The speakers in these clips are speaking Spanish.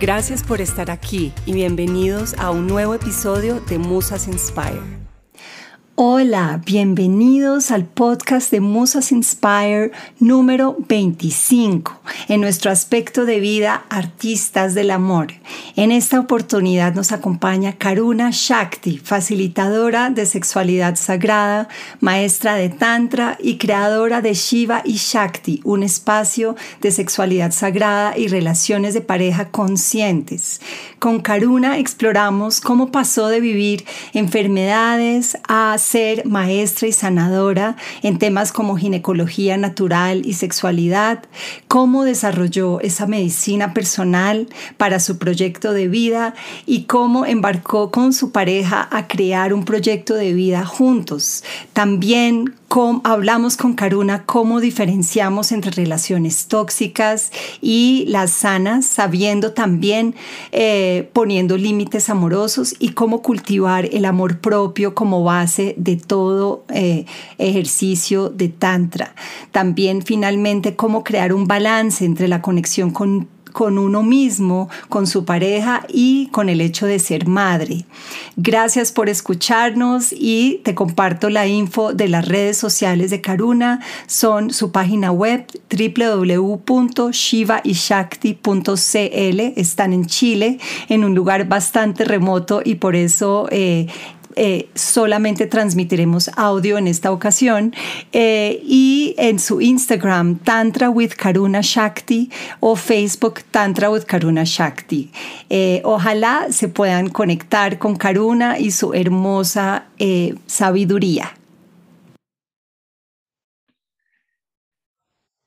Gracias por estar aquí y bienvenidos a un nuevo episodio de Musas Inspire. Hola, bienvenidos al podcast de Musas Inspire número 25, en nuestro aspecto de vida Artistas del Amor. En esta oportunidad nos acompaña Karuna Shakti, facilitadora de sexualidad sagrada, maestra de Tantra y creadora de Shiva y Shakti, un espacio de sexualidad sagrada y relaciones de pareja conscientes. Con Karuna exploramos cómo pasó de vivir enfermedades a ser maestra y sanadora en temas como ginecología natural y sexualidad, cómo desarrolló esa medicina personal para su proyecto de vida y cómo embarcó con su pareja a crear un proyecto de vida juntos. También hablamos con Karuna cómo diferenciamos entre relaciones tóxicas y las sanas, sabiendo también eh, poniendo límites amorosos y cómo cultivar el amor propio como base de todo eh, ejercicio de Tantra. También finalmente cómo crear un balance entre la conexión con con uno mismo, con su pareja y con el hecho de ser madre. Gracias por escucharnos y te comparto la info de las redes sociales de Karuna. Son su página web www.shivaishakti.cl. Están en Chile, en un lugar bastante remoto y por eso eh, eh, solamente transmitiremos audio en esta ocasión eh, y en su Instagram Tantra with Karuna Shakti o Facebook Tantra with Karuna Shakti. Eh, ojalá se puedan conectar con Karuna y su hermosa sabiduría.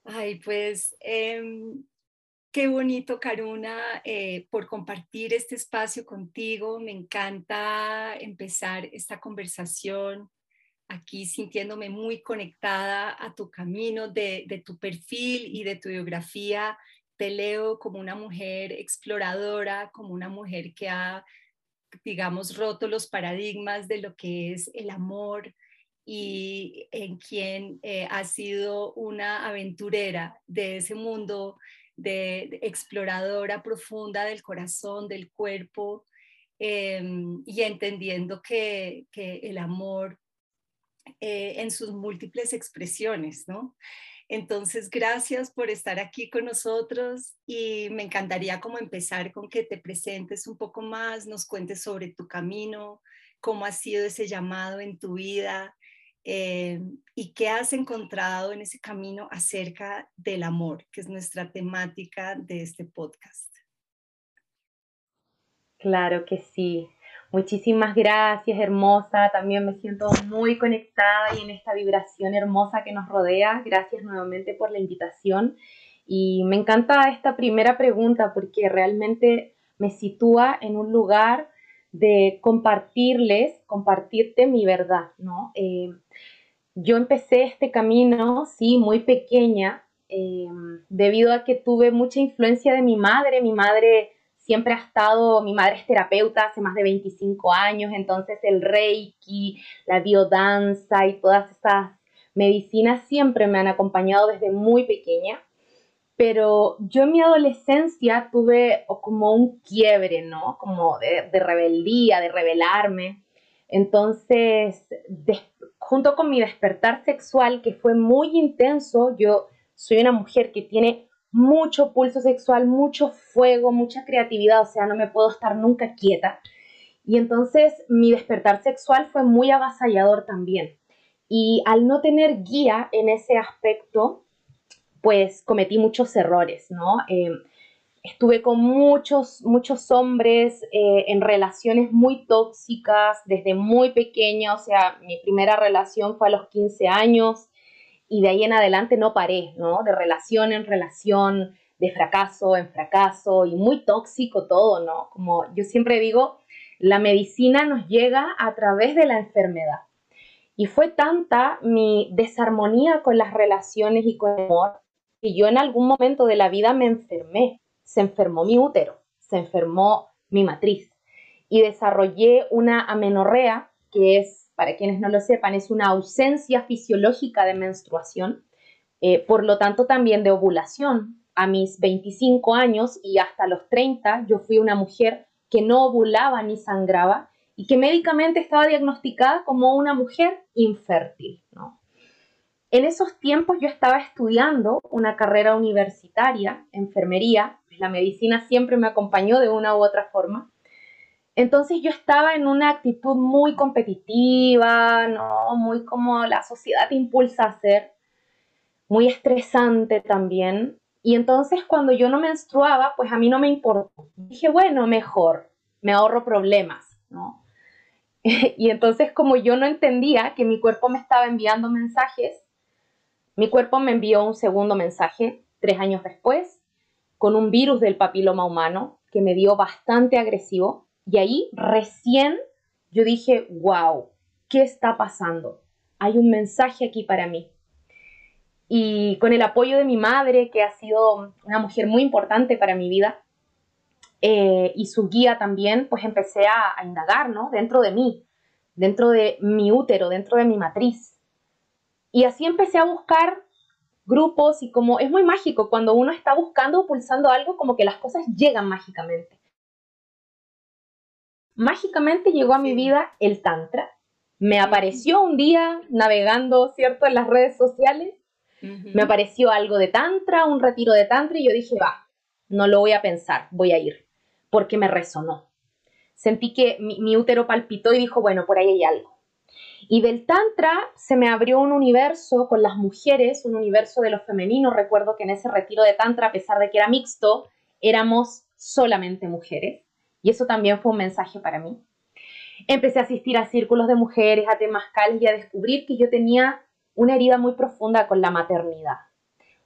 Ay, pues em, Qué bonito, Karuna, eh, por compartir este espacio contigo. Me encanta empezar esta conversación aquí sintiéndome muy conectada a tu camino, de, de tu perfil y de tu biografía. Te leo como una mujer exploradora, como una mujer que ha, digamos, roto los paradigmas de lo que es el amor, y en quien eh, ha sido una aventurera de ese mundo de, exploradora profunda del corazón, del cuerpo, em, y entendiendo que, el amor eh, en sus múltiples expresiones, ¿no? Entonces, gracias por estar aquí con nosotros y me encantaría como empezar con que te presentes un poco más, nos cuentes sobre tu camino, cómo ha sido ese llamado en tu vida, eh, y qué has encontrado en ese camino acerca del amor, que es nuestra temática de este podcast. Claro que sí. Muchísimas gracias, hermosa. También me siento muy conectada y en esta vibración hermosa que nos rodea. Gracias nuevamente por la invitación. Y me encanta esta primera pregunta porque realmente me sitúa en un lugar de compartirles, compartirte mi verdad, ¿no? Eh, yo empecé este camino, sí, muy pequeña, eh, debido a que tuve mucha influencia de mi madre. Mi madre siempre ha estado, mi madre es terapeuta hace más de 25 años, entonces el reiki, la biodanza y todas esas medicina siempre me han acompañado desde muy pequeña, pero yo en mi adolescencia tuve como un quiebre, ¿no? Como de, rebeldía, de rebelarme. Entonces, junto con mi despertar sexual, que fue muy intenso, yo soy una mujer que tiene mucho pulso sexual, mucho fuego, mucha creatividad, o sea, no me puedo estar nunca quieta. Y entonces mi despertar sexual fue muy avasallador también. Y al no tener guía en ese aspecto, pues cometí muchos errores, ¿no? Eh, estuve con muchos, muchos hombres eh, en relaciones muy tóxicas desde muy pequeña, o sea, mi primera relación fue a los 15 años y de ahí en adelante no paré, ¿no? De relación en relación, de fracaso en fracaso y muy tóxico todo, ¿no? Como yo siempre digo, la medicina nos llega a través de la enfermedad. Y fue tanta mi desarmonía con las relaciones y con el amor que yo en algún momento de la vida me enfermé. Se enfermó mi útero, se enfermó mi matriz y desarrollé una amenorrea, que es, para quienes no lo sepan, es una ausencia fisiológica de menstruación, eh, por lo tanto también de ovulación. A mis 25 años y hasta los 30 yo fui una mujer que no ovulaba ni sangraba y que médicamente estaba diagnosticada como una mujer infértil. ¿no? En esos tiempos yo estaba estudiando una carrera universitaria, enfermería, pues la medicina siempre me acompañó de una u otra forma. Entonces yo estaba en una actitud muy competitiva, ¿no? Muy como la sociedad impulsa a hacer, muy estresante también. Y entonces cuando yo no menstruaba, pues a mí no me importó. Dije, bueno, mejor, me ahorro problemas, ¿no? y entonces como yo no entendía que mi cuerpo me estaba enviando mensajes, mi cuerpo me envió un segundo mensaje tres años después con un virus del papiloma humano que me dio bastante agresivo y ahí recién yo dije, wow, ¿qué está pasando? Hay un mensaje aquí para mí. Y con el apoyo de mi madre, que ha sido una mujer muy importante para mi vida, eh, y su guía también, pues empecé a, a indagar, ¿no? Dentro de mí, dentro de mi útero, dentro de mi matriz. Y así empecé a buscar grupos y como es muy mágico, cuando uno está buscando o pulsando algo, como que las cosas llegan mágicamente. Mágicamente llegó a mi vida el Tantra. Me apareció un día navegando, ¿cierto?, en las redes sociales. Me apareció algo de Tantra, un retiro de Tantra, y yo dije, va, no lo voy a pensar, voy a ir, porque me resonó. Sentí que mi útero palpitó y dijo, bueno, por ahí hay algo. Y del Tantra se me abrió un universo con las mujeres, un universo de lo femenino. Recuerdo que en ese retiro de Tantra, a pesar de que era mixto, éramos solamente mujeres. Y eso también fue un mensaje para mí. Empecé a asistir a círculos de mujeres, a temazcales y a descubrir que yo tenía una herida muy profunda con la maternidad.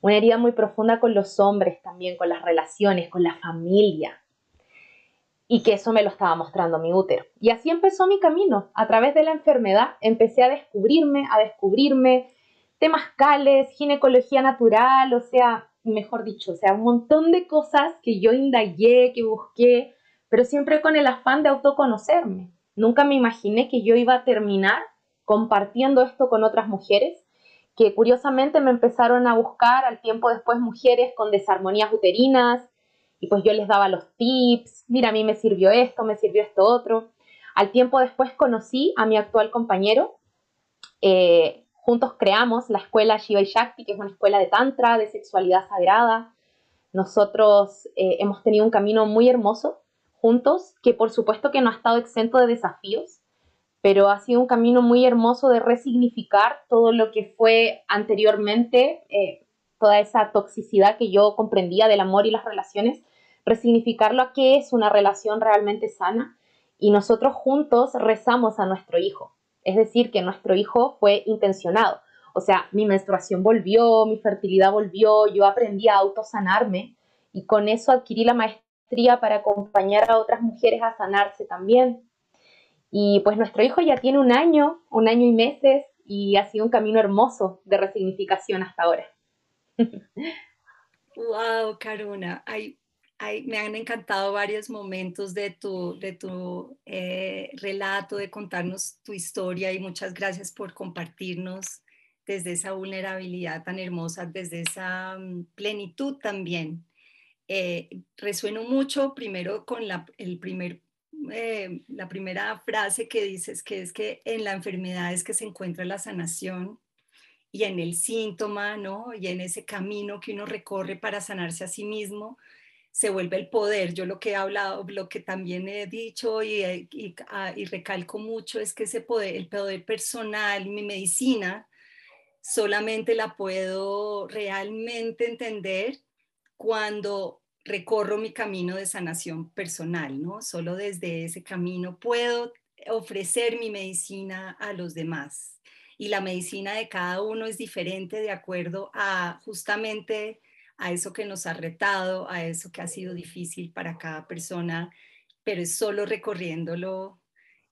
Una herida muy profunda con los hombres también, con las relaciones, con la familia y que eso me lo estaba mostrando mi útero. Y así empezó mi camino. A través de la enfermedad empecé a descubrirme, a descubrirme temas cales, ginecología natural, o sea, mejor dicho, o sea, un montón de cosas que yo indagué, que busqué, pero siempre con el afán de autoconocerme. Nunca me imaginé que yo iba a terminar compartiendo esto con otras mujeres que curiosamente me empezaron a buscar al tiempo después mujeres con desarmonías uterinas, y pues yo les daba los tips, mira, a mí me sirvió esto, me sirvió esto otro. Al tiempo después conocí a mi actual compañero, eh, juntos creamos la escuela Shiva y Shakti, que es una escuela de tantra, de sexualidad sagrada. Nosotros eh, hemos tenido un camino muy hermoso juntos, que por supuesto que no ha estado exento de desafíos, pero ha sido un camino muy hermoso de resignificar todo lo que fue anteriormente, eh, toda esa toxicidad que yo comprendía del amor y las relaciones, resignificarlo a qué es una relación realmente sana y nosotros juntos rezamos a nuestro hijo. Es decir, que nuestro hijo fue intencionado. O sea, mi menstruación volvió, mi fertilidad volvió, yo aprendí a autosanarme y con eso adquirí la maestría para acompañar a otras mujeres a sanarse también. Y pues nuestro hijo ya tiene un año, un año y meses y ha sido un camino hermoso de resignificación hasta ahora. Wow, Karuna. me han encantado varios momentos de tu, de tu eh, relato, de contarnos tu historia y muchas gracias por compartirnos desde esa vulnerabilidad tan hermosa, desde esa mm, plenitud también. Eh, resueno mucho primero con la, el primer, eh, la primera frase que dices, que es que en la enfermedad es que se encuentra la sanación y en el síntoma, ¿no? Y en ese camino que uno recorre para sanarse a sí mismo, se vuelve el poder. Yo lo que he hablado, lo que también he dicho y, eh, ah, y, recalco mucho es que ese poder, el poder personal, mi medicina, solamente la puedo realmente entender cuando recorro mi camino de sanación personal, ¿no? Solo desde ese camino puedo ofrecer mi medicina a los demás. Y la medicina de cada uno es diferente de acuerdo a justamente a eso que nos ha retado, a eso que ha sido difícil para cada persona, pero es solo recorriéndolo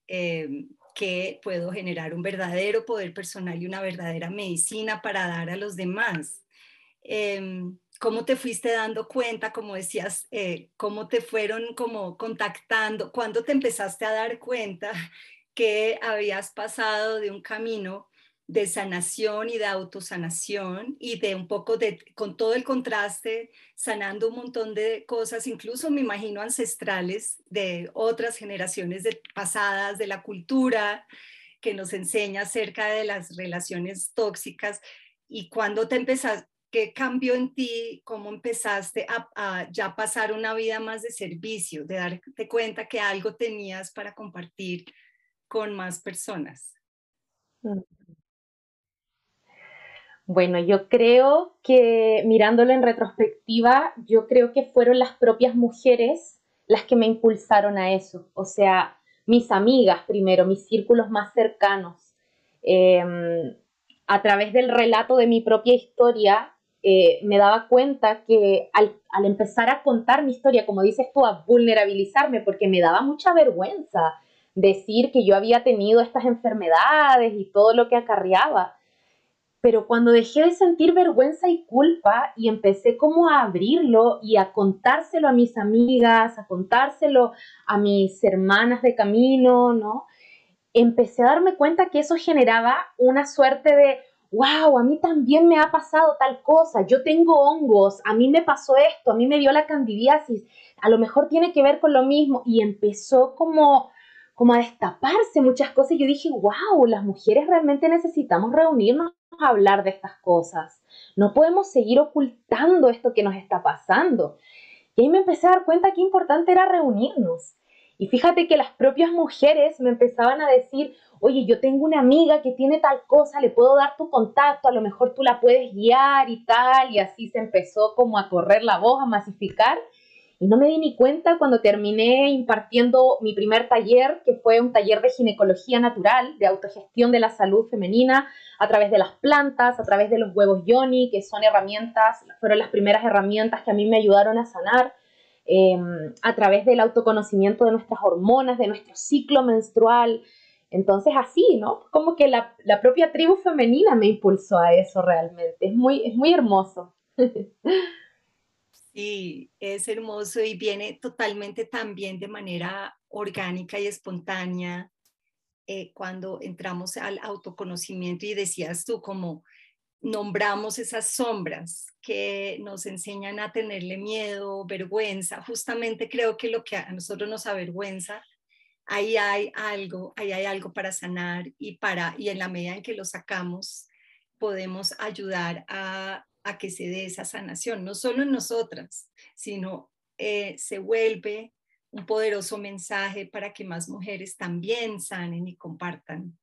eh, que puedo generar un verdadero poder personal y una verdadera medicina para dar a los demás. Em, ¿Cómo te fuiste dando cuenta, como decías, eh, cómo te fueron como contactando, cuándo te empezaste a dar cuenta que habías pasado de un camino de sanación y de autosanación y de un poco de, con todo el contraste, sanando un montón de cosas, incluso me imagino ancestrales de otras generaciones pasadas, de la cultura que nos enseña acerca de las relaciones tóxicas. Y cuando te empezaste, ¿qué cambió en ti? ¿Cómo empezaste a, a, ya pasar una vida más de servicio, de darte cuenta que algo tenías para compartir con más personas? Mm. Bueno, yo creo que mirándolo en retrospectiva, yo creo que fueron las propias mujeres las que me impulsaron a eso. O sea, mis amigas primero, mis círculos más cercanos. Em, a través del relato de mi propia historia, eh, me daba cuenta que al, al, empezar a contar mi historia, como dices tú, a vulnerabilizarme, porque me daba mucha vergüenza decir que yo había tenido estas enfermedades y todo lo que acarreaba pero cuando dejé de sentir vergüenza y culpa y empecé como a abrirlo y a contárselo a mis amigas, a contárselo a mis hermanas de camino, ¿no? Empecé a darme cuenta que eso generaba una suerte de, wow, a mí también me ha pasado tal cosa, yo tengo hongos, a mí me pasó esto, a mí me dio la candidiasis, a lo mejor tiene que ver con lo mismo y empezó como como a destaparse muchas cosas yo dije, wow, las mujeres realmente necesitamos reunirnos hablar de estas cosas. No podemos seguir ocultando esto que nos está pasando. Y ahí me empecé a dar cuenta qué importante era reunirnos. Y fíjate que las propias mujeres me empezaban a decir, oye, yo tengo una amiga que tiene tal cosa, le puedo dar tu contacto, a lo mejor tú la puedes guiar y tal. Y así se empezó como a correr la voz, a masificar. Y no me di ni cuenta cuando terminé impartiendo mi primer taller, que fue un taller de ginecología natural, de autogestión de la salud femenina, a través de las plantas, a través de los huevos yoni, que son herramientas, fueron las primeras herramientas que a mí me ayudaron a sanar, em, a través del autoconocimiento de nuestras hormonas, de nuestro ciclo menstrual. Entonces así, ¿no? Como que la, la propia tribu femenina me impulsó a eso realmente. Es muy, es muy hermoso. Sí, es hermoso y viene totalmente también de manera orgánica y espontánea eh, cuando entramos al autoconocimiento y decías tú como nombramos esas sombras que nos enseñan a tenerle miedo, vergüenza. Justamente creo que lo que a nosotros nos avergüenza, ahí hay algo, ahí hay algo para sanar y para y en la medida en que lo sacamos podemos ayudar a a que se dé esa sanación, no solo en nosotras, sino eh, se vuelve un poderoso mensaje para que más mujeres también sanen y compartan.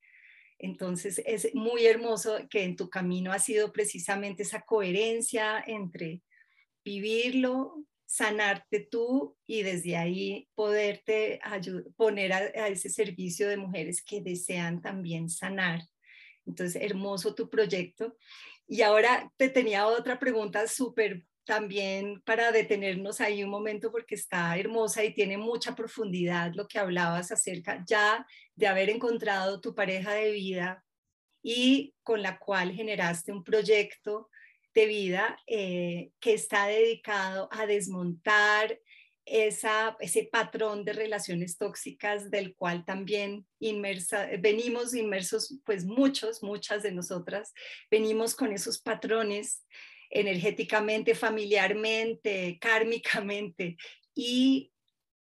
Entonces es muy hermoso que en tu camino ha sido precisamente esa coherencia entre vivirlo, sanarte tú y desde ahí poderte poner a, a ese servicio de mujeres que desean también sanar. Entonces, hermoso tu proyecto. Y ahora te tenía otra pregunta súper también para detenernos ahí un momento porque está hermosa y tiene mucha profundidad lo que hablabas acerca ya de haber encontrado tu pareja de vida y con la cual generaste un proyecto de vida eh, que está dedicado a desmontar ese patrón de relaciones tóxicas del cual también inmersa, venimos inmersos, pues muchos, muchas de nosotras, venimos con esos patrones energéticamente, familiarmente, kármicamente, y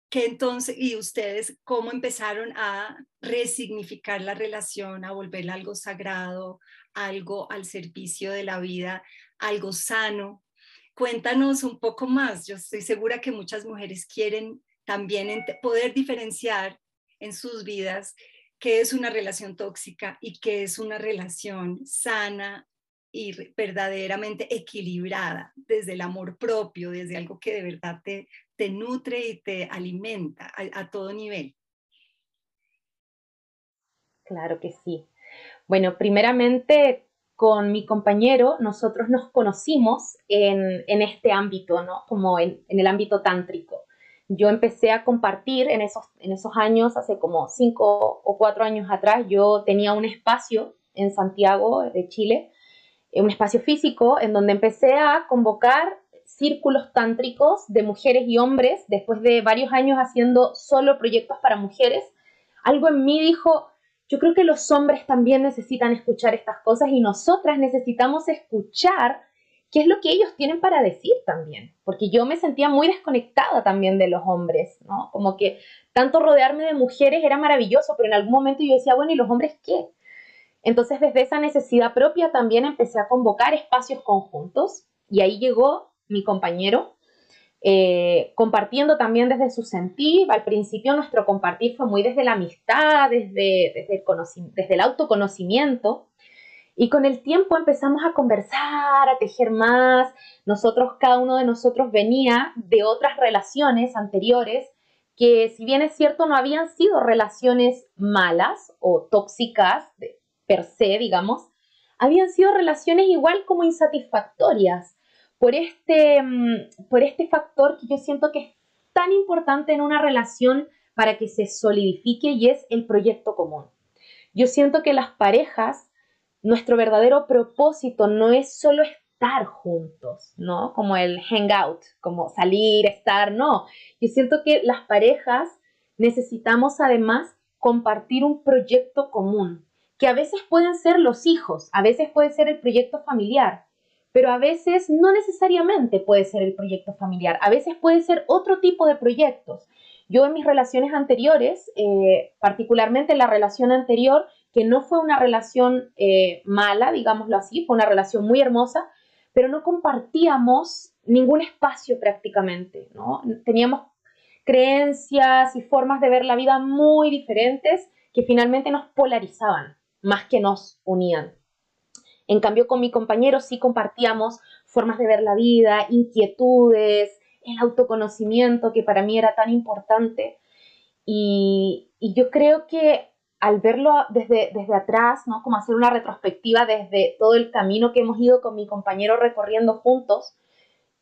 que entonces, y ustedes, ¿cómo empezaron a resignificar la relación, a volverla algo sagrado, algo al servicio de la vida, algo sano? Cuéntanos un poco más. Yo estoy segura que muchas mujeres quieren también poder diferenciar en sus vidas qué es una relación tóxica y qué es una relación sana y verdaderamente equilibrada desde el amor propio, desde algo que de verdad te, te nutre y te alimenta a, todo nivel. Claro que sí. Bueno, primeramente con mi compañero nosotros nos conocimos en, este ámbito, ¿no? Como en, el ámbito tántrico. Yo empecé a compartir en esos, en esos años, hace como cinco o cuatro años atrás, yo tenía un espacio en Santiago de Chile, un espacio físico en donde empecé a convocar círculos tántricos de mujeres y hombres, después de varios años haciendo solo proyectos para mujeres, algo en mí dijo, yo creo que los hombres también necesitan escuchar estas cosas y nosotras necesitamos escuchar qué es lo que ellos tienen para decir también, porque yo me sentía muy desconectada también de los hombres, ¿no? Como que tanto rodearme de mujeres era maravilloso, pero en algún momento yo decía, bueno, ¿y los hombres qué? Entonces desde esa necesidad propia también empecé a convocar espacios conjuntos y ahí llegó mi compañero, eh, compartiendo también desde su sentir. Al principio nuestro compartir fue muy desde la amistad, desde, desde, el, desde el autoconocimiento. Y con el tiempo empezamos a conversar, a tejer más. Nosotros, cada uno de nosotros venía de otras relaciones anteriores que si bien es cierto no habían sido relaciones malas o tóxicas per se, digamos, habían sido relaciones igual como insatisfactorias por este, mm, por este factor que yo siento que es tan importante en una relación para que se solidifique y es el proyecto común. Yo siento que las parejas, nuestro verdadero propósito no es solo estar juntos, ¿no? Como el hangout, como salir, estar, no. Yo siento que las parejas necesitamos además compartir un proyecto común, que a veces pueden ser los hijos, a veces puede ser el proyecto familiar, pero a veces no necesariamente puede ser el proyecto familiar, a veces puede ser otro tipo de proyectos. Yo en mis relaciones anteriores, eh, particularmente la relación anterior, que no fue una relación eh, mala, digámoslo así, fue una relación muy hermosa, pero no compartíamos ningún espacio prácticamente, ¿no? Teníamos creencias y formas de ver la vida muy diferentes que finalmente nos polarizaban más que nos unían. En cambio, con mi compañero sí compartíamos formas de ver la vida, inquietudes, el autoconocimiento que para mí era tan importante. Y, yo creo que al verlo desde, desde atrás, ¿no? como hacer una retrospectiva desde todo el camino que hemos ido con mi compañero recorriendo juntos,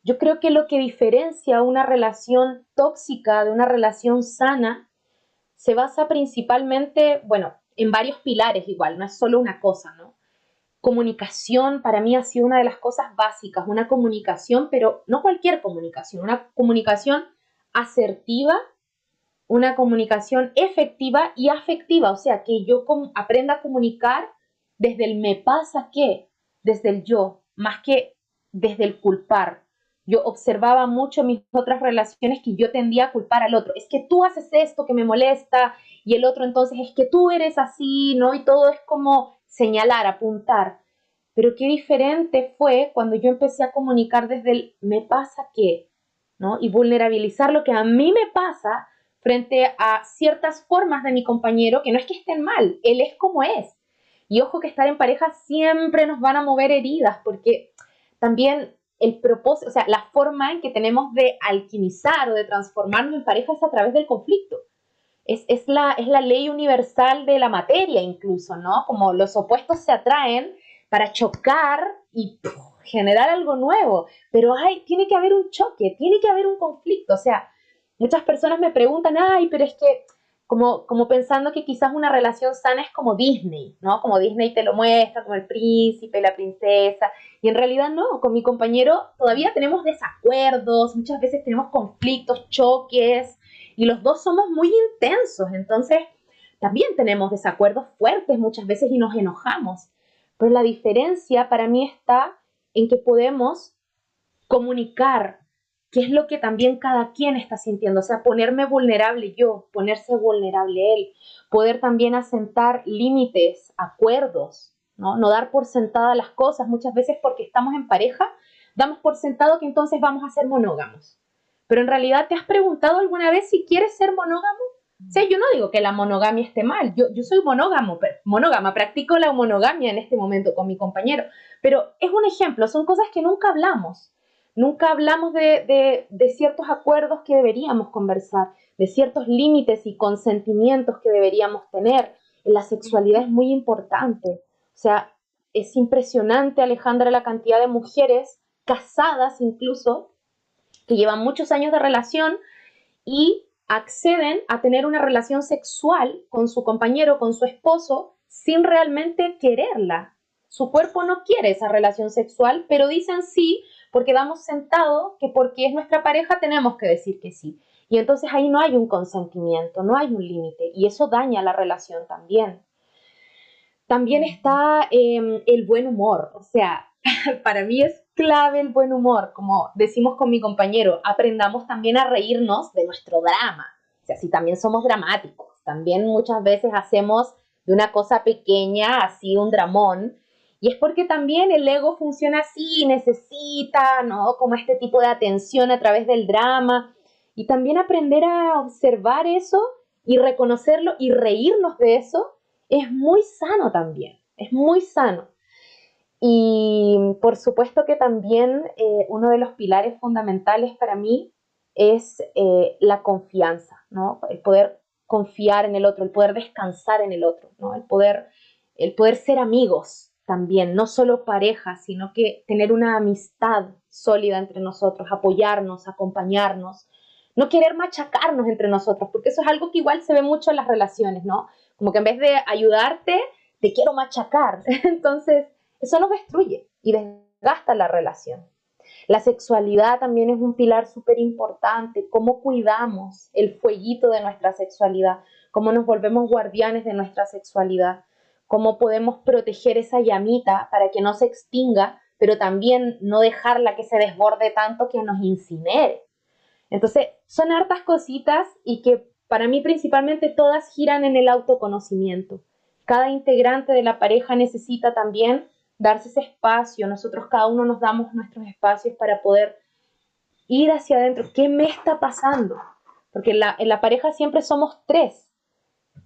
yo creo que lo que diferencia una relación tóxica de una relación sana se basa principalmente, bueno, en varios pilares igual, no es solo una cosa, ¿no? Comunicación para mí ha sido una de las cosas básicas, una comunicación, pero no cualquier comunicación, una comunicación asertiva, una comunicación efectiva y afectiva, o sea, que yo aprenda a comunicar desde el me pasa que, desde el yo, más que desde el culpar. Yo observaba mucho mis otras relaciones que yo tendía a culpar al otro. Es que tú haces esto que me molesta y el otro entonces es que tú eres así, ¿no? Y todo es como señalar, apuntar. Pero qué diferente fue cuando yo empecé a comunicar desde el me pasa qué, ¿no? Y vulnerabilizar lo que a mí me pasa frente a ciertas formas de mi compañero que no es que estén mal, él es como es. Y ojo que estar en pareja siempre nos van a mover heridas porque también el propósito, o sea, la forma en que tenemos de alquimizar o de transformarnos en pareja es a través del conflicto es, la, es la ley universal de la materia incluso, ¿no? Como los opuestos se atraen para chocar y generar algo nuevo, pero hay, tiene que haber un choque, tiene que haber un conflicto, o sea, muchas personas me preguntan, ay, pero es que como, como pensando que quizás una relación sana es como Disney, ¿no? Como Disney te lo muestra, como el príncipe, la princesa, y en realidad no, con mi compañero todavía tenemos desacuerdos, muchas veces tenemos conflictos, choques, y los dos somos muy intensos, entonces también tenemos desacuerdos fuertes muchas veces y nos enojamos. Pero la diferencia para mí está en que podemos comunicar qué es lo que también cada quien está sintiendo, o sea, ponerme vulnerable yo, ponerse vulnerable él, poder también asentar límites, acuerdos, ¿no? No dar por sentada las cosas, muchas veces porque estamos en pareja, damos por sentado que entonces vamos a ser monógamos. Pero en realidad, ¿te has preguntado alguna vez si quieres ser monógamo? O yo no digo que la monogamia esté mal, yo, yo soy monógamo, monógama, practico la monogamia en este momento con mi compañero, pero es un ejemplo, son cosas que nunca hablamos. Nunca hablamos de, de, ciertos acuerdos que deberíamos conversar, de ciertos límites y consentimientos que deberíamos tener. La sexualidad es muy importante. O sea, es impresionante, Alejandra, la cantidad de mujeres casadas incluso, que llevan muchos años de relación y acceden a tener una relación sexual con su compañero, con su esposo, sin realmente quererla. Su cuerpo no quiere esa relación sexual, pero dicen sí porque damos sentado que porque es nuestra pareja tenemos que decir que sí. Y entonces ahí no hay un consentimiento, no hay un límite y eso daña la relación también. También está em, el buen humor, o sea, para mí es clave el buen humor, como decimos con mi compañero, aprendamos también a reírnos de nuestro drama. O sea, si también somos dramáticos, también muchas veces hacemos de una cosa pequeña así un dramón. Y es porque también el ego funciona así, necesita, ¿no? Como este tipo de atención a través del drama. Y también aprender a observar eso y reconocerlo y reírnos de eso es muy sano también, es muy sano. Y por supuesto que también eh, uno de los pilares fundamentales para mí es eh, la confianza, ¿no? El poder confiar en el otro, el poder descansar en el otro, ¿no? El poder, el poder ser amigos también, no solo pareja, sino que tener una amistad sólida entre nosotros, apoyarnos, acompañarnos, no querer machacarnos entre nosotros, porque eso es algo que igual se ve mucho en las relaciones, ¿no? Como que en vez de ayudarte, te quiero machacar. Entonces, eso nos destruye y desgasta la relación. La sexualidad también es un pilar súper importante, cómo cuidamos el fueguito de nuestra sexualidad, cómo nos volvemos guardianes de nuestra sexualidad, cómo podemos proteger esa llamita para que no se extinga, pero también no dejarla que se desborde tanto que nos incinere. Entonces, son hartas cositas y que para mí principalmente todas giran en el autoconocimiento. Cada integrante de la pareja necesita también darse ese espacio, nosotros cada uno nos damos nuestros espacios para poder ir hacia adentro, ¿qué me está pasando? Porque en la, en la pareja siempre somos tres.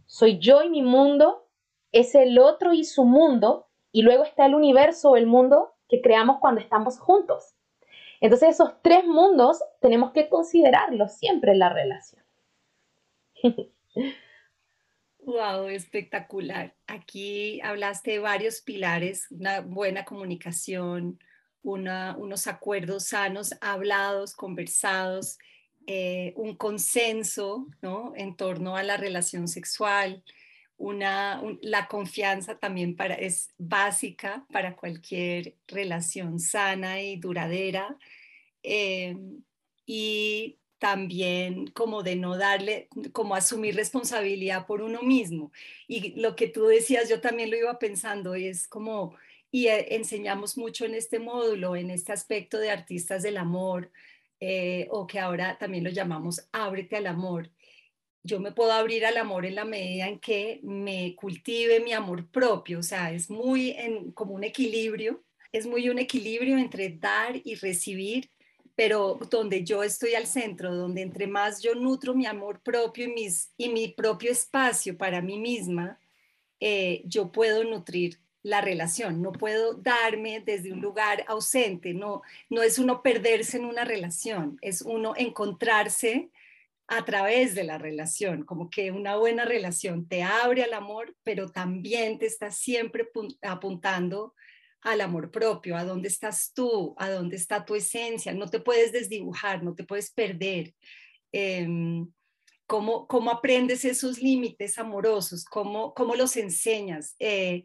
Soy yo y mi mundo, es el otro y su mundo, y luego está el universo o el mundo que creamos cuando estamos juntos. Entonces esos tres mundos tenemos que considerarlos siempre en la relación. Wow, espectacular. Aquí hablaste de varios pilares, una buena comunicación, unos acuerdos sanos, hablados, conversados, eh, un consenso ¿no? en torno a la relación sexual, una, la confianza también para, es básica para cualquier relación sana y duradera. Eh, y también como de no darle, como asumir responsabilidad por uno mismo. Y lo que tú decías, yo también lo iba pensando, es como, y eh, enseñamos mucho en este módulo, en este aspecto de artistas del amor, eh, o que ahora también lo llamamos ábrete al amor. Yo me puedo abrir al amor en la medida en que me cultive mi amor propio, o sea, es muy en, como un equilibrio, es muy un equilibrio entre dar y recibir pero donde yo estoy al centro, donde entre más yo nutro mi amor propio y, mis, y mi propio espacio para mí misma, eh, yo puedo nutrir la relación, no puedo darme desde un lugar ausente, no, no es uno perderse en una relación, es uno encontrarse a través de la relación, como que una buena relación te abre al amor, pero también te está siempre apuntando al amor propio, a dónde estás tú, a dónde está tu esencia, no te puedes desdibujar, no te puedes perder. Em, ¿Cómo, cómo aprendes esos límites amorosos? ¿Cómo, cómo los enseñas? Eh,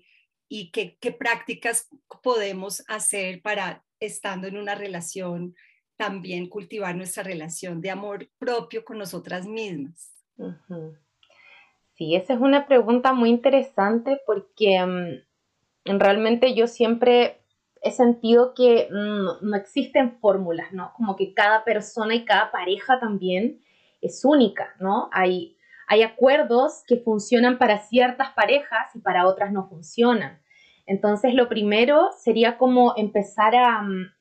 ¿Y qué, qué prácticas podemos hacer para, estando en una relación, también cultivar nuestra relación de amor propio con nosotras mismas? Sí, esa es una pregunta muy interesante porque mm, realmente yo siempre he sentido que mm, no existen fórmulas, ¿no? Como que cada persona y cada pareja también es única, ¿no? Hay, hay acuerdos que funcionan para ciertas parejas y para otras no funcionan. Entonces, lo primero sería como empezar a, mm,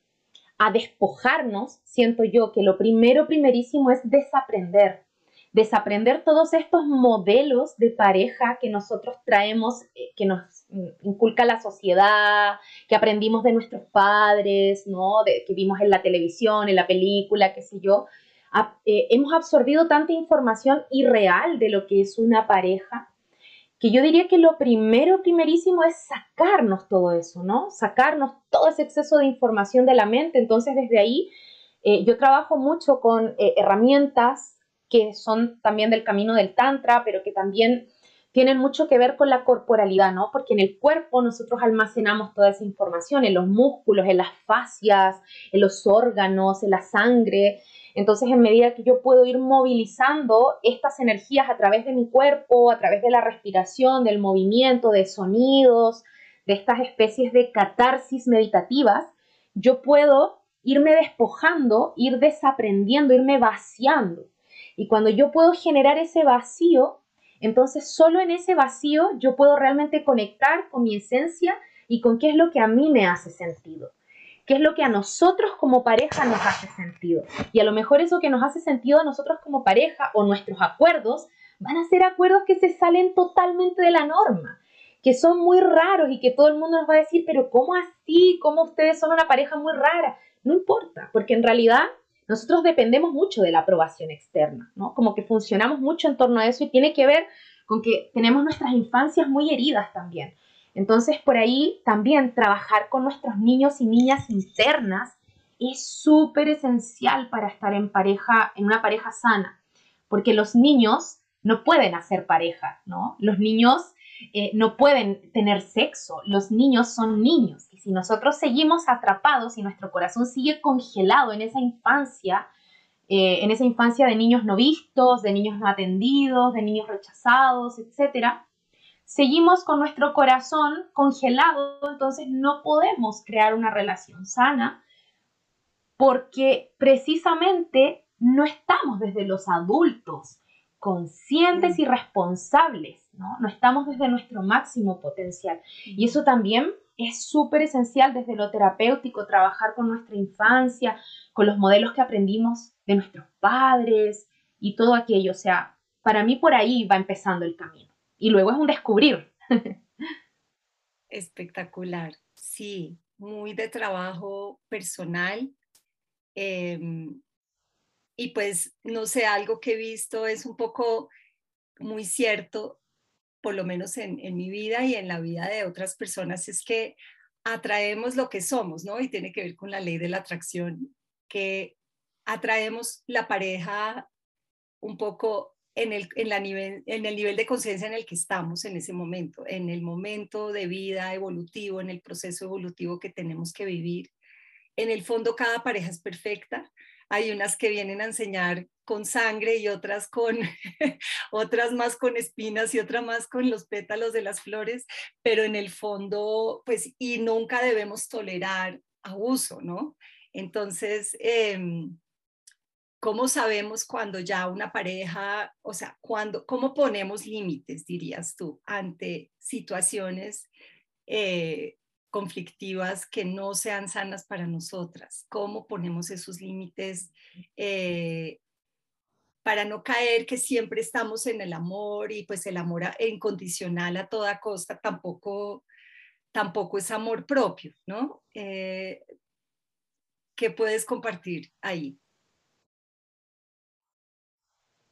a despojarnos, siento yo, que lo primero, primerísimo es desaprender, desaprender todos estos modelos de pareja que nosotros traemos, eh, que nos inculca la sociedad, que aprendimos de nuestros padres, ¿no? De, que vimos en la televisión, en la película, qué sé yo, eh, hemos absorbido tanta información irreal de lo que es una pareja, que yo diría que lo primero, primerísimo es sacarnos todo eso, ¿no? Sacarnos todo ese exceso de información de la mente. Entonces, desde ahí, eh, yo trabajo mucho con herramientas que son también del camino del Tantra, pero que también tienen mucho que ver con la corporalidad, ¿no? Porque en el cuerpo nosotros almacenamos toda esa información, en los músculos, en las fascias, en los órganos, en la sangre. Entonces, en medida que yo puedo ir movilizando estas energías a través de mi cuerpo, a través de la respiración, del movimiento, de sonidos, de estas especies de catarsis meditativas, yo puedo irme despojando, ir desaprendiendo, irme vaciando. Y cuando yo puedo generar ese vacío, entonces solo en ese vacío yo puedo realmente conectar con mi esencia y con qué es lo que a mí me hace sentido qué es lo que a nosotros como pareja nos hace sentido. Y a lo mejor eso que nos hace sentido a nosotros como pareja o nuestros acuerdos van a ser acuerdos que se salen totalmente de la norma, que son muy raros y que todo el mundo nos va a decir, pero ¿cómo así? ¿Cómo ustedes son una pareja muy rara? No importa, porque en realidad nosotros dependemos mucho de la aprobación externa, ¿no? Como que funcionamos mucho en torno a eso y tiene que ver con que tenemos nuestras infancias muy heridas también. Entonces, por ahí también trabajar con nuestros niños y niñas internas es súper esencial para estar en pareja, en una pareja sana, porque los niños no pueden hacer pareja, ¿no? Los niños eh, no pueden tener sexo, los niños son niños, y si nosotros seguimos atrapados y nuestro corazón sigue congelado en esa infancia, eh, en esa infancia de niños no vistos, de niños no atendidos, de niños rechazados, etcétera, seguimos con nuestro corazón congelado, entonces no podemos crear una relación sana porque precisamente no estamos desde los adultos conscientes y responsables, ¿no? No estamos desde nuestro máximo potencial. Y eso también es súper esencial desde lo terapéutico, trabajar con nuestra infancia, con los modelos que aprendimos de nuestros padres y todo aquello. O sea, para mí por ahí va empezando el camino y luego es un descubrir. Espectacular, sí, muy de trabajo personal. Em, y pues, no sé, algo que he visto es un poco muy cierto, por lo menos en, mi vida y en la vida de otras personas, es que atraemos lo que somos, ¿no? Y tiene que ver con la ley de la atracción, que atraemos la pareja un poco en el, nivel, en el nivel de conciencia en el que estamos en ese momento, en el momento de vida evolutivo, en el proceso evolutivo que tenemos que vivir. En el fondo, cada pareja es perfecta. Hay unas que vienen a enseñar con sangre y otras con otras más con espinas y otras más con los pétalos de las flores, pero en el fondo, pues, y nunca debemos tolerar abuso, ¿no? Entonces, eh, ¿Cómo sabemos cuando ya una pareja, o sea, cuando, cómo ponemos límites, dirías tú, ante situaciones eh, conflictivas que no sean sanas para nosotras? ¿Cómo ponemos esos límites eh, para no caer que siempre estamos en el amor y pues el amor incondicional a toda costa tampoco, tampoco es amor propio, ¿no? Eh, ¿Qué puedes compartir ahí?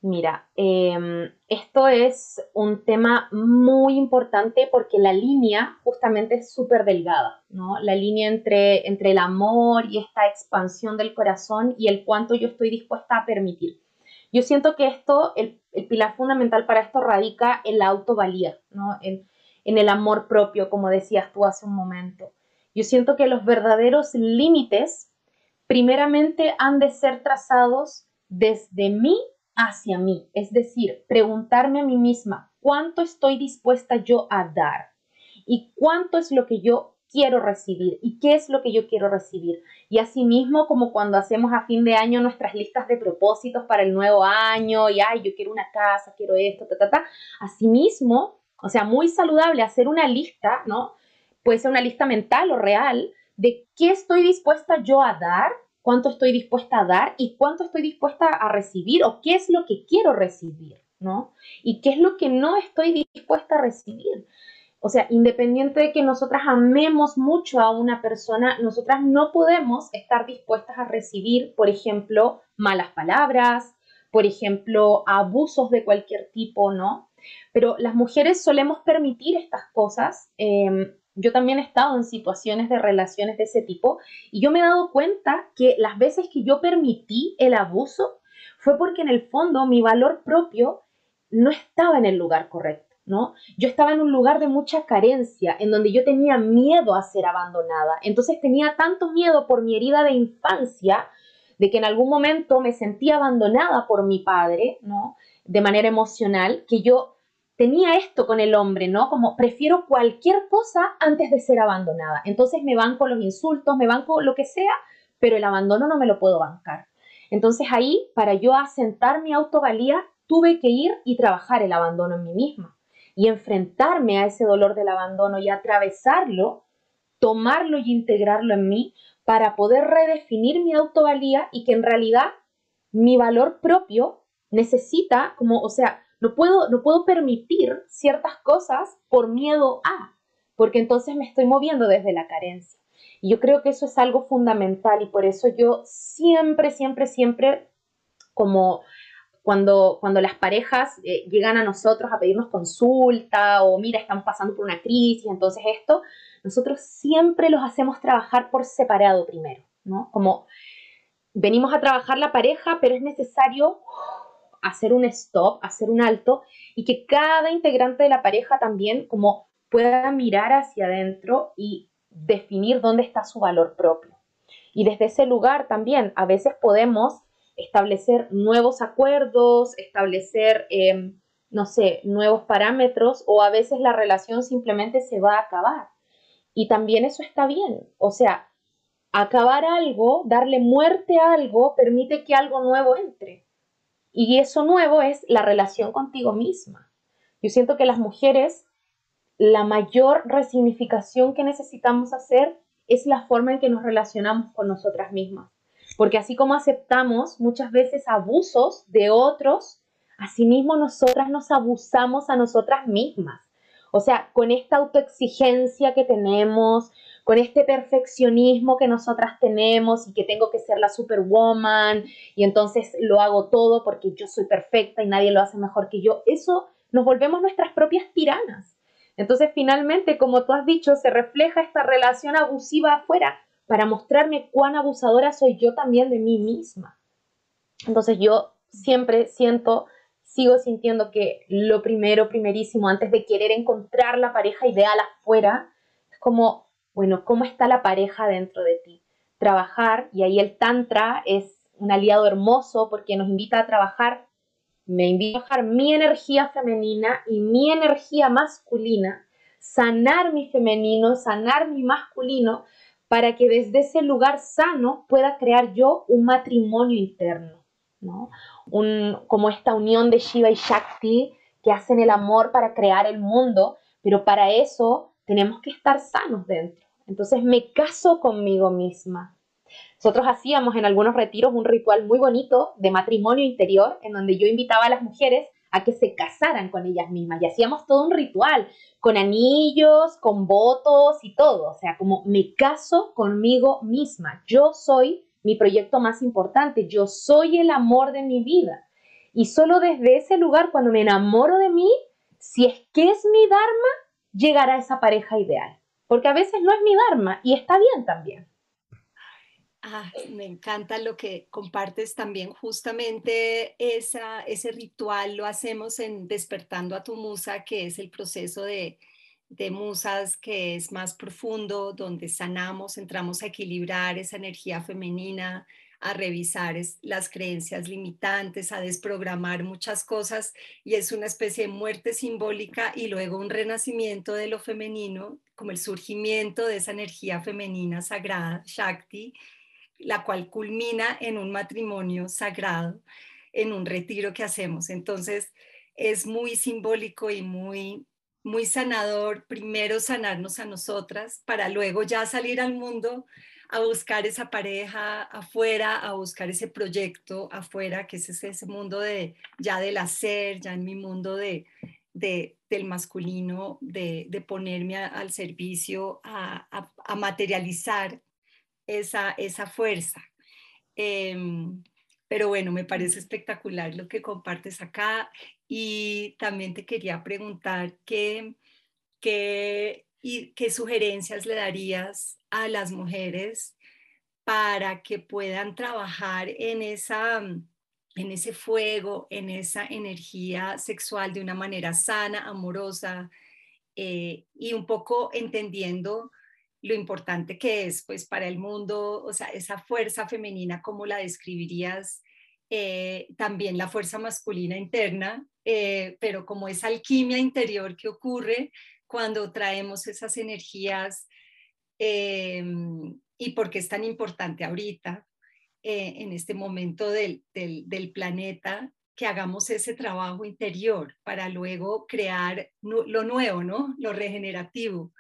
Mira, em, esto es un tema muy importante porque la línea justamente es súper delgada, ¿no? La línea entre, entre el amor y esta expansión del corazón y el cuánto yo estoy dispuesta a permitir. Yo siento que esto, el, el pilar fundamental para esto radica en la autovalía, ¿no? en, en el amor propio, como decías tú hace un momento. Yo siento que los verdaderos límites primeramente han de ser trazados desde mí hacia mí, es decir, preguntarme a mí misma, ¿cuánto estoy dispuesta yo a dar? ¿Y cuánto es lo que yo quiero recibir y qué es lo que yo quiero recibir. Y asimismo, como cuando hacemos a fin de año nuestras listas de propósitos para el nuevo año, y ay, yo quiero una casa, quiero esto, ta, ta, ta. Asimismo, o sea, muy saludable hacer una lista, ¿no? Puede ser una lista mental o real de qué estoy dispuesta yo a dar, cuánto estoy dispuesta a dar y cuánto estoy dispuesta a recibir o qué es lo que quiero recibir, ¿no? Y qué es lo que no estoy dispuesta a recibir. O sea, independiente de que nosotras amemos mucho a una persona, nosotras no podemos estar dispuestas a recibir, por ejemplo, malas palabras, por ejemplo, abusos de cualquier tipo, ¿no? Pero las mujeres solemos permitir estas cosas. Em, yo también he estado en situaciones de relaciones de ese tipo y yo me he dado cuenta que las veces que yo permití el abuso fue porque en el fondo mi valor propio no estaba en el lugar correcto. Yo estaba en un lugar de mucha carencia, en donde yo tenía miedo a ser abandonada. Entonces tenía tanto miedo por mi herida de infancia, de que en algún momento me sentía abandonada por mi padre, ¿no? De manera emocional, que yo tenía esto con el hombre, ¿no? Como prefiero cualquier cosa antes de ser abandonada. Entonces me banco los insultos, me banco lo que sea, pero el abandono no me lo puedo bancar. Entonces ahí, para yo asentar mi autovalía, tuve que ir y trabajar el abandono en mí misma y enfrentarme a ese dolor del abandono y atravesarlo, tomarlo y integrarlo en mí para poder redefinir mi autovalía y que en realidad mi valor propio necesita como, o sea, no puedo, no puedo permitir ciertas cosas por miedo a, porque entonces me estoy moviendo desde la carencia. Y yo creo que eso es algo fundamental y por eso yo siempre, siempre, siempre como cuando, cuando las parejas eh, llegan a nosotros a pedirnos consulta o mira, estamos pasando por una crisis, entonces esto, nosotros siempre los hacemos trabajar por separado primero, ¿no? Como venimos a trabajar la pareja, pero es necesario hacer un stop, hacer un alto y que cada integrante de la pareja también como pueda mirar hacia adentro y definir dónde está su valor propio. Y desde ese lugar también a veces podemos establecer nuevos acuerdos, establecer, em, no sé, nuevos parámetros o a veces la relación simplemente se va a acabar. Y también eso está bien. O sea, acabar algo, darle muerte a algo, permite que algo nuevo entre. Y eso nuevo es la relación contigo misma. Yo siento que las mujeres, la mayor resignificación que necesitamos hacer es la forma en que nos relacionamos con nosotras mismas. Porque así como aceptamos muchas veces abusos de otros, asimismo nosotras nos abusamos a nosotras mismas. O sea, con esta autoexigencia que tenemos, con este perfeccionismo que nosotras tenemos y que tengo que ser la superwoman y entonces lo hago todo porque yo soy perfecta y nadie lo hace mejor que yo, eso nos volvemos nuestras propias tiranas. Entonces, finalmente, como tú has dicho, se refleja esta relación abusiva afuera para mostrarme cuán abusadora soy yo también de mí misma. Entonces yo siempre siento, sigo sintiendo que lo primero, primerísimo, antes de querer encontrar la pareja ideal afuera, es como, bueno, ¿cómo está la pareja dentro de ti? Trabajar, y ahí el Tantra es un aliado hermoso porque nos invita a trabajar, me invita a trabajar mi energía femenina y mi energía masculina, sanar mi femenino, sanar mi masculino, para que desde ese lugar sano pueda crear yo un matrimonio interno, ¿no? Un, como esta unión de Shiva y Shakti que hacen el amor para crear el mundo, pero para eso tenemos que estar sanos dentro. Entonces me caso conmigo misma. Nosotros hacíamos en algunos retiros un ritual muy bonito de matrimonio interior, en donde yo invitaba a las mujeres a que se casaran con ellas mismas y hacíamos todo un ritual con anillos, con votos y todo, o sea, como me caso conmigo misma, yo soy mi proyecto más importante, yo soy el amor de mi vida. Y solo desde ese lugar, cuando me enamoro de mí, si es que es mi Dharma, llegará esa pareja ideal. Porque a veces no es mi Dharma y está bien también. Ah, me encanta lo que compartes también. Justamente esa, ese ritual lo hacemos en Despertando a tu Musa, que es el proceso de, de musas que es más profundo, donde sanamos, entramos a equilibrar esa energía femenina, a revisar las creencias limitantes, a desprogramar muchas cosas y es una especie de muerte simbólica y luego un renacimiento de lo femenino, como el surgimiento de esa energía femenina sagrada, Shakti, la cual culmina en un matrimonio sagrado, en un retiro que hacemos. Entonces, es muy simbólico y muy muy sanador primero sanarnos a nosotras para luego ya salir al mundo a buscar esa pareja afuera, a buscar ese proyecto afuera, que es ese, mundo de ya del hacer, ya en mi mundo de, del masculino, de, ponerme al servicio, a, materializar esa, esa fuerza. Em, pero bueno, me parece espectacular lo que compartes acá y también te quería preguntar qué, qué, y qué sugerencias le darías a las mujeres para que puedan trabajar en, esa, en ese fuego, en esa energía sexual de una manera sana, amorosa eh, y un poco entendiendo lo importante que es pues para el mundo, o sea, esa fuerza femenina, ¿cómo la describirías? Eh, también la fuerza masculina interna, eh, pero como esa alquimia interior que ocurre cuando traemos esas energías y por qué es tan importante ahorita, en este momento del, del, planeta, que hagamos ese trabajo interior para luego crear lo nuevo, ¿no? Lo regenerativo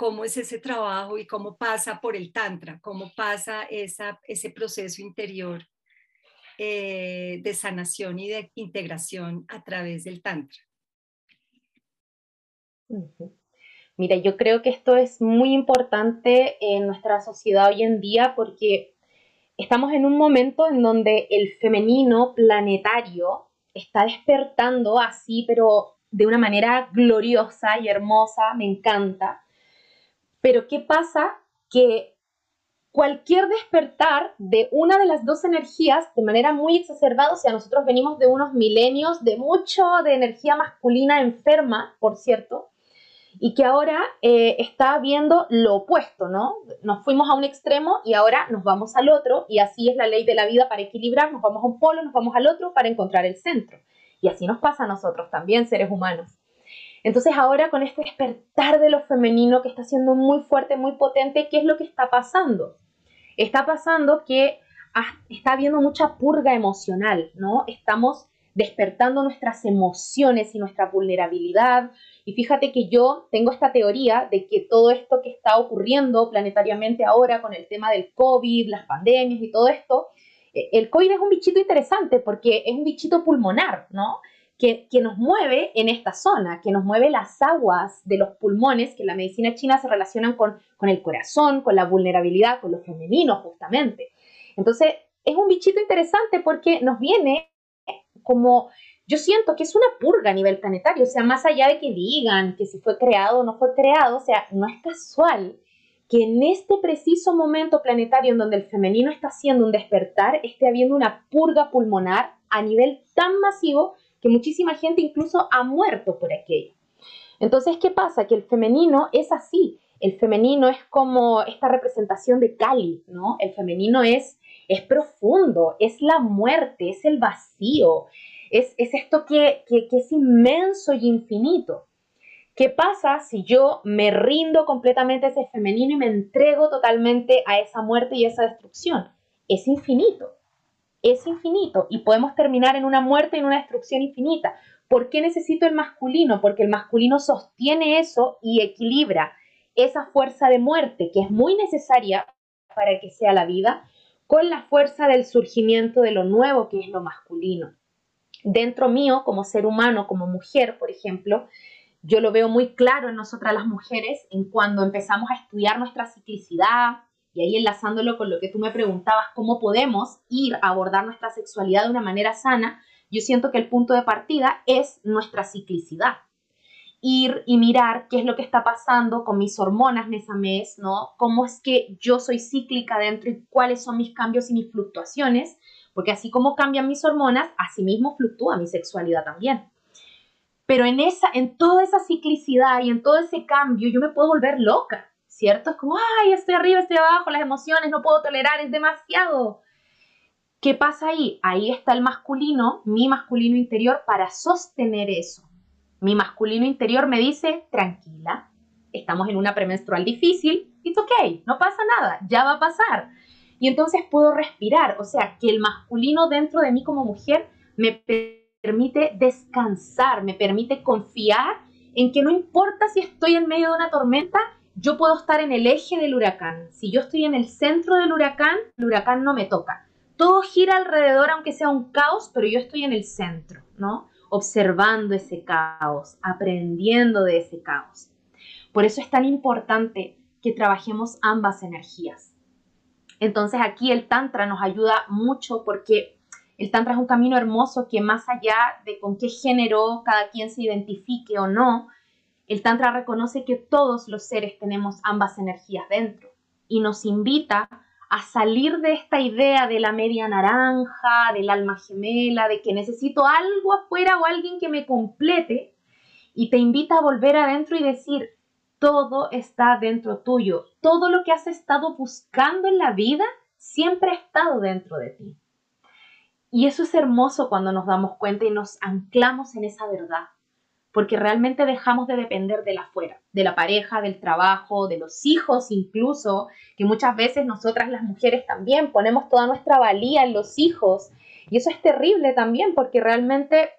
cómo es ese trabajo y cómo pasa por el tantra, cómo pasa esa, ese proceso interior eh, de sanación y de integración a través del tantra. Mira, yo creo que esto es muy importante en nuestra sociedad hoy en día porque estamos en un momento en donde el femenino planetario está despertando así, pero de una manera gloriosa y hermosa, me encanta. Pero ¿qué pasa? Que cualquier despertar de una de las dos energías de manera muy exacerbada, o sea, nosotros venimos de unos milenios de mucho de energía masculina enferma, por cierto, y que ahora eh, está viendo lo opuesto, ¿no? Nos fuimos a un extremo y ahora nos vamos al otro, y así es la ley de la vida para equilibrar, nos vamos a un polo, nos vamos al otro para encontrar el centro. Y así nos pasa a nosotros también, seres humanos. Entonces ahora con este despertar de lo femenino que está siendo muy fuerte, muy potente, ¿qué es lo que está pasando? Está pasando que está habiendo mucha purga emocional, ¿no? Estamos despertando nuestras emociones y nuestra vulnerabilidad. Y fíjate que yo tengo esta teoría de que todo esto que está ocurriendo planetariamente ahora con el tema del COVID, las pandemias y todo esto, eh, el COVID es un bichito interesante porque es un bichito pulmonar, ¿no? que, nos mueve en esta zona, que nos mueve las aguas de los pulmones, que en la medicina china se relacionan con, con el corazón, con la vulnerabilidad, con lo femenino justamente. Entonces, es un bichito interesante porque nos viene como, yo siento que es una purga a nivel planetario, o sea, más allá de que digan que si fue creado o no fue creado, o sea, no es casual que en este preciso momento planetario en donde el femenino está haciendo un despertar, esté habiendo una purga pulmonar a nivel tan masivo que muchísima gente incluso ha muerto por aquello. Entonces, ¿qué pasa? Que el femenino es así. El femenino es como esta representación de Cali, ¿no? El femenino es, es profundo, es la muerte, es el vacío, es, esto que, que, es inmenso y infinito. ¿Qué pasa si yo me rindo completamente a ese femenino y me entrego totalmente a esa muerte y esa destrucción? Es infinito es infinito y podemos terminar en una muerte y en una destrucción infinita. ¿Por qué necesito el masculino? Porque el masculino sostiene eso y equilibra esa fuerza de muerte que es muy necesaria para que sea la vida con la fuerza del surgimiento de lo nuevo que es lo masculino. Dentro mío, como ser humano, como mujer, por ejemplo, yo lo veo muy claro en nosotras las mujeres en cuando empezamos a estudiar nuestra ciclicidad, y ahí enlazándolo con lo que tú me preguntabas, cómo podemos ir a abordar nuestra sexualidad de una manera sana, yo siento que el punto de partida es nuestra ciclicidad. Ir y mirar qué es lo que está pasando con mis hormonas mes a mes, ¿no? Cómo es que yo soy cíclica dentro y cuáles son mis cambios y mis fluctuaciones, porque así como cambian mis hormonas, así mismo fluctúa mi sexualidad también. Pero en, esa, en toda esa ciclicidad y en todo ese cambio, yo me puedo volver loca, ¿cierto? Es como, ay, estoy arriba, estoy abajo, las emociones no puedo tolerar, es demasiado. ¿Qué pasa ahí? Ahí está el masculino, mi masculino interior, para sostener eso mi masculino interior me dice, tranquila, estamos en una premenstrual difícil, it's okay, no pasa nada, ya va a pasar. Y entonces puedo respirar, o sea, que el masculino dentro de mí como mujer me permite descansar, me permite confiar en que no importa si estoy en medio de una tormenta, yo puedo estar en el eje del huracán. Si yo estoy en el centro del huracán, el huracán no me toca. Todo gira alrededor, aunque sea un caos, pero yo estoy en el centro, ¿no? Observando ese caos, aprendiendo de ese caos. Por eso es tan importante que trabajemos ambas energías. Entonces aquí el Tantra nos ayuda mucho porque el Tantra es un camino hermoso que más allá de con qué género cada quien se identifique o no, el Tantra reconoce que todos los seres tenemos ambas energías dentro y nos invita a salir de esta idea de la media naranja, del alma gemela, de que necesito algo afuera o alguien que me complete, y te invita a volver adentro y decir, todo está dentro tuyo, todo lo que has estado buscando en la vida siempre ha estado dentro de ti. Y eso es hermoso cuando nos damos cuenta y nos anclamos en esa verdad porque realmente dejamos de depender de la afuera, de la pareja, del trabajo, de los hijos incluso, que muchas veces nosotras las mujeres también ponemos toda nuestra valía en los hijos. Y eso es terrible también porque realmente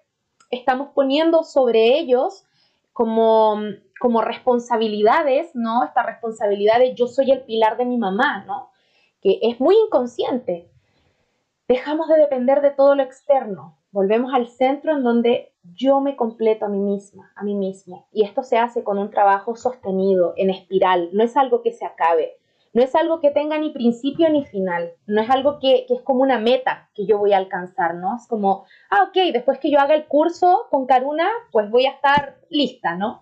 estamos poniendo sobre ellos como, como responsabilidades, ¿no? Esta responsabilidad de yo soy el pilar de mi mamá, ¿no? Que es muy inconsciente. Dejamos de depender de todo lo externo, volvemos al centro en donde yo me completo a mí misma, a mí mismo. Y esto se hace con un trabajo sostenido, en espiral. No es algo que se acabe. No es algo que tenga ni principio ni final. No es algo que, es como una meta que yo voy a alcanzar, ¿no? Es como, ah, ok, después que yo haga el curso con Karuna, pues voy a estar lista, ¿no?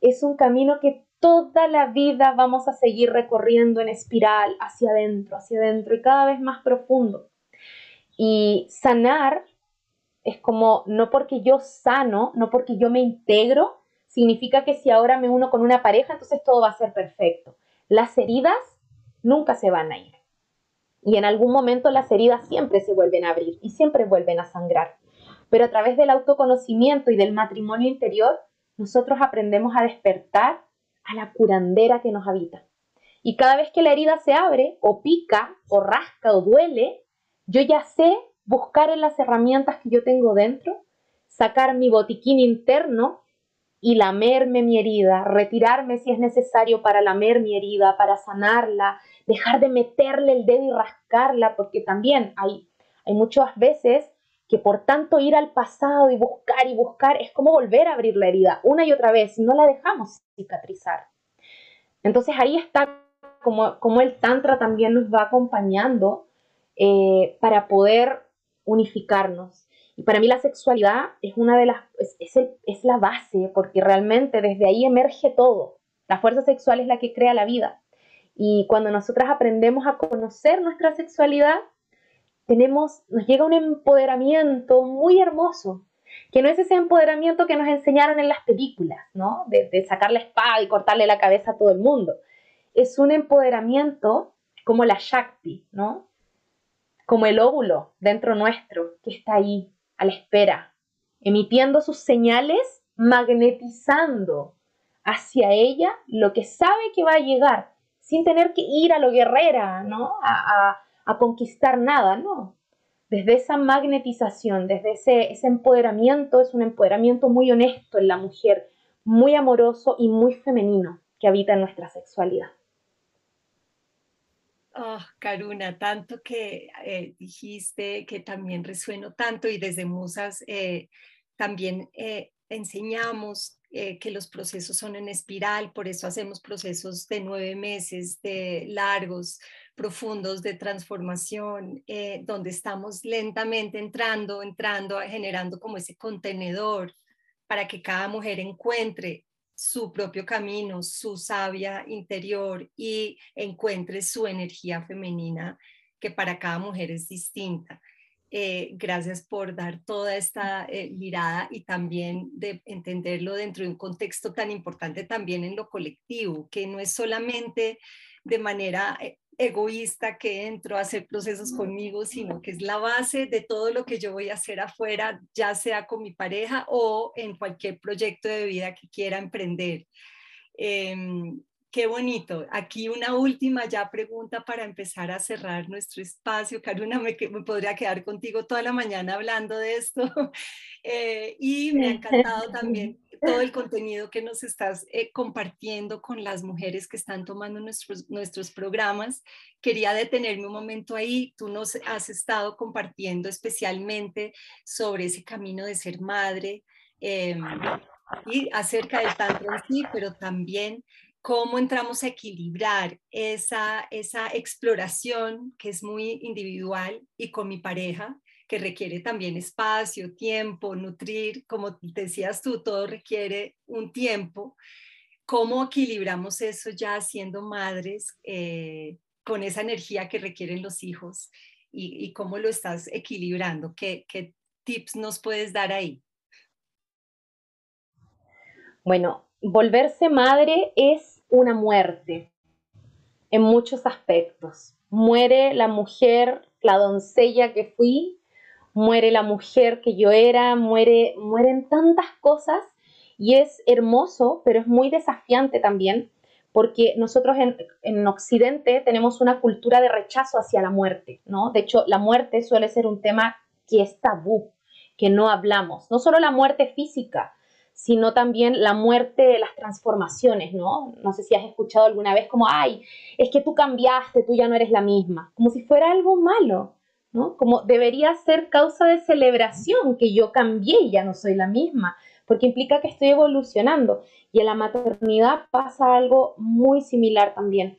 Es un camino que toda la vida vamos a seguir recorriendo en espiral hacia adentro, hacia adentro y cada vez más profundo. Y sanar es como, no porque yo sano, no porque yo me integro, significa que si ahora me uno con una pareja, entonces todo va a ser perfecto. Las heridas nunca se van a ir. Y en algún momento las heridas siempre se vuelven a abrir y siempre vuelven a sangrar. Pero a través del autoconocimiento y del matrimonio interior, nosotros aprendemos a despertar a la curandera que nos habita. Y cada vez que la herida se abre, o pica, o rasca, o duele, yo ya sé buscar en las herramientas que yo tengo dentro, sacar mi botiquín interno y lamerme mi herida, retirarme si es necesario para lamer mi herida, para sanarla, dejar de meterle el dedo y rascarla, porque también hay, hay muchas veces que por tanto ir al pasado y buscar y buscar es como volver a abrir la herida una y otra vez, no la dejamos cicatrizar. Entonces ahí está como, como el Tantra también nos va acompañando eh, para poder unificarnos. Y para mí la sexualidad es una de las, es, es, la base, porque realmente desde ahí emerge todo. La fuerza sexual es la que crea la vida. Y cuando nosotras aprendemos a conocer nuestra sexualidad, tenemos, nos llega un empoderamiento muy hermoso, que no es ese empoderamiento que nos enseñaron en las películas, ¿no? De, de sacar la espada y cortarle la cabeza a todo el mundo. Es un empoderamiento como la Shakti, ¿no? Como el óvulo dentro nuestro que está ahí a la espera, emitiendo sus señales, magnetizando hacia ella lo que sabe que va a llegar, sin tener que ir a lo guerrera, ¿no? A, conquistar nada, no. Desde esa magnetización, desde ese, ese empoderamiento, es un empoderamiento muy honesto en la mujer, muy amoroso y muy femenino que habita en nuestra sexualidad. Oh, Karuna, tanto que eh, dijiste que también resueno tanto y desde Musas eh, también eh, enseñamos que los procesos son en espiral, por eso hacemos procesos de nueve meses, de largos, profundos de transformación, donde estamos lentamente entrando, entrando, generando como ese contenedor para que cada mujer encuentre su propio camino, su sabia interior y encuentre su energía femenina que para cada mujer es distinta. Eh, gracias por dar toda esta eh, mirada y también de entenderlo dentro de un contexto tan importante también en lo colectivo, que no es solamente de manera eh, egoísta que entro a hacer procesos conmigo, sino que es la base de todo lo que yo voy a hacer afuera, ya sea con mi pareja o en cualquier proyecto de vida que quiera emprender. Em, Qué bonito. Aquí una última ya pregunta para empezar a cerrar nuestro espacio. Karuna, me, me podría quedar contigo toda la mañana hablando de esto. Eh, y me ha encantado también todo el contenido que nos estás eh, compartiendo con las mujeres que están tomando nuestros, nuestros programas. Quería detenerme un momento ahí. Tú nos has estado compartiendo especialmente sobre ese camino de ser madre em, y acerca del tanto en sí, pero también cómo entramos a equilibrar esa, esa exploración que es muy individual y con mi pareja, que requiere también espacio, tiempo, nutrir, como decías tú, todo requiere un tiempo. ¿Cómo equilibramos eso ya siendo madres eh, con esa energía que requieren los hijos? Y, cómo lo estás equilibrando? ¿Qué, ¿Qué tips nos puedes dar ahí? Bueno, volverse madre es una muerte en muchos aspectos. Muere la mujer, la doncella que fui, muere la mujer que yo era, muere, mueren tantas cosas y es hermoso, pero es muy desafiante también, porque nosotros en, en, Occidente tenemos una cultura de rechazo hacia la muerte, ¿no? De hecho, la muerte suele ser un tema que es tabú, que no hablamos, no solo la muerte física, sino también la muerte de las transformaciones, ¿no? No sé si has escuchado alguna vez como, ay, es que tú cambiaste, tú ya no eres la misma, como si fuera algo malo, Como debería ser causa de celebración que yo cambié ya no soy la misma, porque implica que estoy evolucionando. Y en la maternidad pasa algo muy similar también.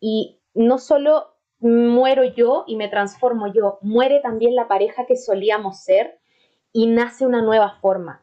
Y no solo muero yo y me transformo yo, muere también la pareja que solíamos ser y nace una nueva forma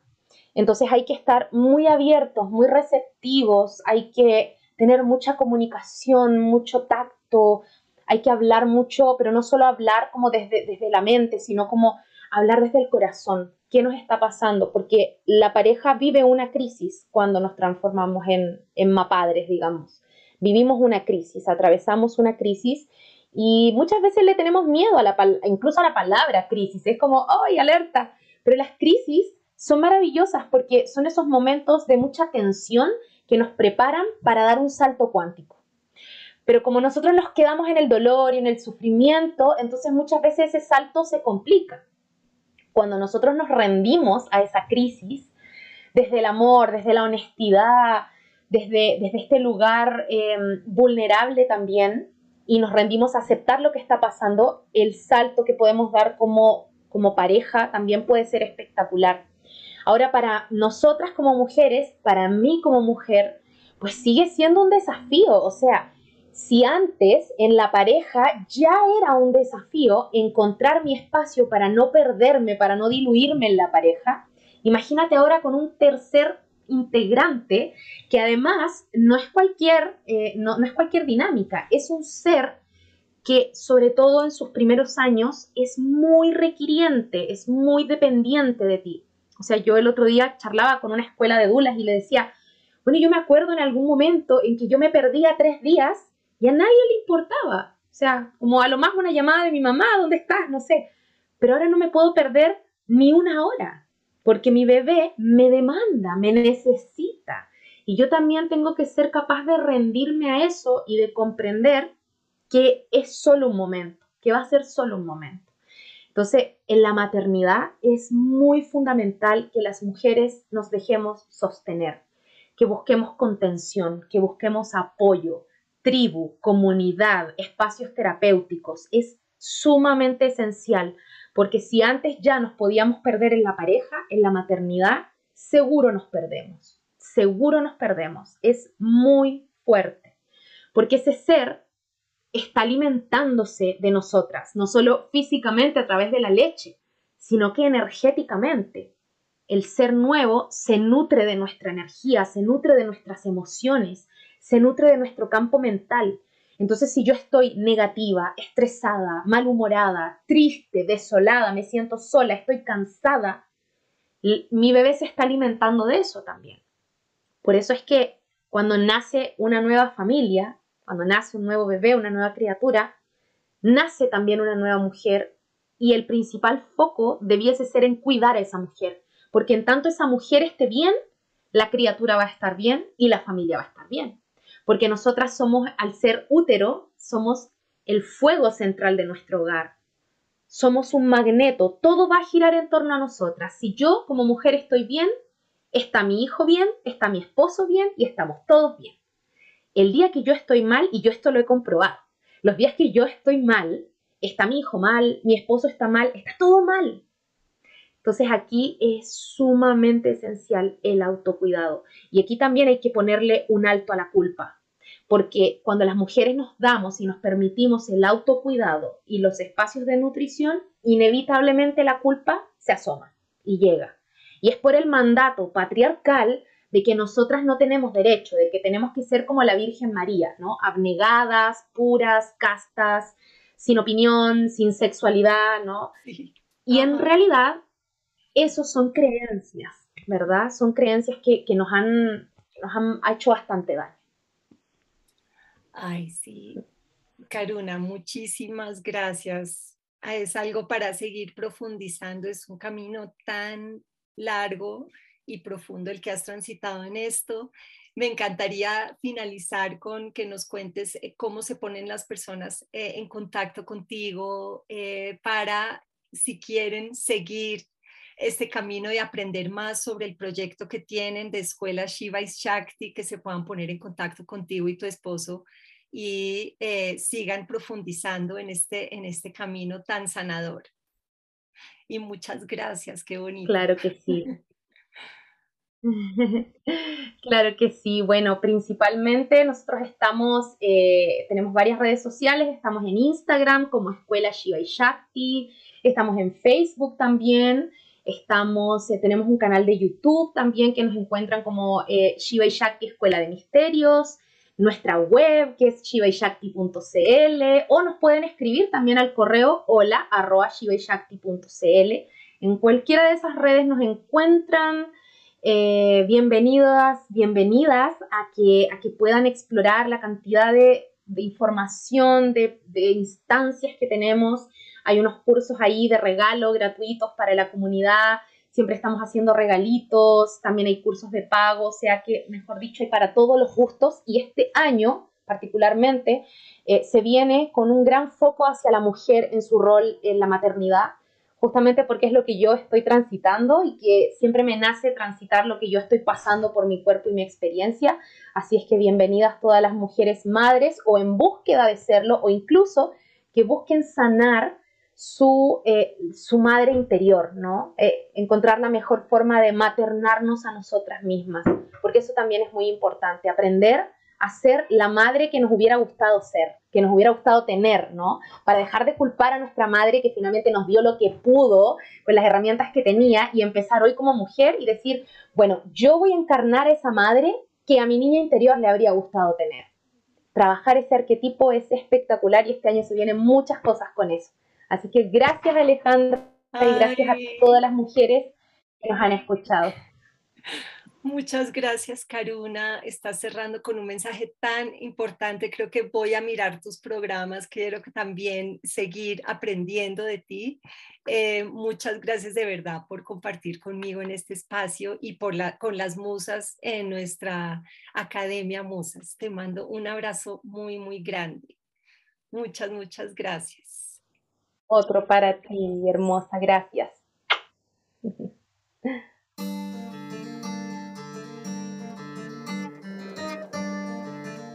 entonces hay que estar muy abiertos, muy receptivos, hay que tener mucha comunicación, mucho tacto, hay que hablar mucho, pero no solo hablar como desde, desde la mente, sino como hablar desde el corazón. ¿Qué nos está pasando? Porque la pareja vive una crisis cuando nos transformamos en, en mapadres, digamos. Vivimos una crisis, atravesamos una crisis y muchas veces le tenemos miedo a la, incluso a la palabra crisis. Es como, ¡ay, alerta! Pero las crisis son maravillosas porque son esos momentos de mucha tensión que nos preparan para dar un salto cuántico. Pero como nosotros nos quedamos en el dolor y en el sufrimiento, entonces muchas veces ese salto se complica. Cuando nosotros nos rendimos a esa crisis, desde el amor, desde la honestidad, desde, desde este lugar em, vulnerable también, y nos rendimos a aceptar lo que está pasando, el salto que podemos dar como, como pareja también puede ser espectacular. Ahora, para nosotras como mujeres, para mí como mujer, pues sigue siendo un desafío. O sea, si antes en la pareja ya era un desafío encontrar mi espacio para no perderme, para no diluirme en la pareja, imagínate ahora con un tercer integrante que además no es cualquier, eh, no es cualquier dinámica, es un ser que sobre todo en sus primeros años es muy requiriente, es muy dependiente de ti. O sea, yo el otro día charlaba con una escuela de dulas y le decía, bueno, yo me acuerdo en algún momento en que yo me perdía tres días y a nadie le importaba. O sea, como a lo más una llamada de mi mamá, ¿dónde estás? No sé. Pero ahora no me puedo perder ni una hora, porque mi bebé me demanda, me necesita. Y yo también tengo que ser capaz de rendirme a eso y de comprender que es solo un momento, que va a ser solo un momento. Entonces, en la maternidad es muy fundamental que las mujeres nos dejemos sostener, que busquemos contención, que busquemos apoyo, tribu, comunidad, espacios terapéuticos. Es sumamente esencial, porque si antes ya nos podíamos perder en la pareja, en la maternidad, seguro nos perdemos, seguro nos perdemos. Es muy fuerte, porque ese ser está alimentándose de nosotras, no solo físicamente a través de la leche, sino que energéticamente. el ser nuevo se nutre de nuestra energía, se nutre de nuestras emociones, se nutre de nuestro campo mental. Entonces, si yo estoy negativa, estresada, malhumorada, triste, desolada, me siento sola, estoy cansada, mi bebé se está alimentando de eso también. Por eso es que cuando nace una nueva familia, cuando nace un nuevo bebé, una nueva criatura, nace también una nueva mujer y el principal foco debiese ser en cuidar a esa mujer, porque en tanto esa mujer esté bien, la criatura va a estar bien y la familia va a estar bien, porque nosotras somos, al ser útero, somos el fuego central de nuestro hogar, somos un magneto, todo va a girar en torno a nosotras. Si yo como mujer estoy bien, está mi hijo bien, está mi esposo bien y estamos todos bien. El día que yo estoy mal, y yo esto lo he comprobado, los días que yo estoy mal, está mi hijo mal, mi esposo está mal, está todo mal. Entonces aquí es sumamente esencial el autocuidado. Y aquí también hay que ponerle un alto a la culpa porque cuando las mujeres nos damos y nos permitimos el autocuidado y los espacios de nutrición, inevitablemente la culpa se asoma y llega. Y es por el mandato patriarcal de que nosotras no tenemos derecho, de que tenemos que ser como la Virgen María, ¿no? Abnegadas, puras, castas, sin opinión, sin sexualidad, ¿no? Y en realidad, esos son creencias, ¿verdad? Son creencias que, nos, han, nos han hecho bastante daño. Ay, sí. Karuna, muchísimas gracias. Ah, es algo para seguir profundizando. Es un camino tan largo y profundo el que has transitado en esto. Me encantaría finalizar con que nos cuentes eh, cómo se ponen las personas eh, en contacto contigo eh, para, si quieren, seguir este camino de aprender más sobre el proyecto que tienen de Escuela Shiva y Shakti, que se puedan poner en contacto contigo y tu esposo y eh, sigan profundizando en este, en este camino tan sanador. Y muchas gracias, qué bonito. Claro que sí. claro que sí. Bueno, principalmente nosotros estamos, eh, tenemos varias redes sociales, estamos en Instagram como Escuela Shiva y Shakti, estamos en Facebook también, estamos, eh, tenemos un canal de YouTube también que nos encuentran como Shiva y Shakti Escuela de Misterios nuestra web que es shivaishakti.cl o nos pueden escribir también al correo hola arroba En cualquiera de esas redes nos encuentran. Eh, bienvenidas, bienvenidas a que, a que puedan explorar la cantidad de, información, de, de instancias que tenemos. Hay unos cursos ahí de regalo gratuitos para la comunidad siempre estamos haciendo regalitos, también hay cursos de pago, o sea que, mejor dicho, hay para todos los gustos y este año particularmente eh, se viene con un gran foco hacia la mujer en su rol en la maternidad, justamente porque es lo que yo estoy transitando y que siempre me nace transitar lo que yo estoy pasando por mi cuerpo y mi experiencia. Así es que bienvenidas todas las mujeres madres o en búsqueda de serlo o incluso que busquen sanar su, eh, su madre interior, ¿no? Eh, encontrar la mejor forma de maternarnos a nosotras mismas, porque eso también es muy importante, aprender a ser la madre que nos hubiera gustado ser, que nos hubiera gustado tener, ¿no? Para dejar de culpar a nuestra madre que finalmente nos dio lo que pudo con las herramientas que tenía y empezar hoy como mujer y decir, bueno, yo voy a encarnar a esa madre que a mi niña interior le habría gustado tener. Trabajar ese arquetipo es espectacular y este año se vienen muchas cosas con eso. Así que gracias Alejandra y gracias a todas las mujeres que nos han escuchado. Muchas gracias, Karuna. Estás cerrando con un mensaje tan importante. Creo que voy a mirar tus programas. Quiero también seguir aprendiendo de ti. Eh, muchas gracias de verdad por compartir conmigo en este espacio y por la, con las musas en nuestra Academia Musas. Te mando un abrazo muy, muy grande. Muchas, muchas gracias. Otro para ti, hermosa, gracias.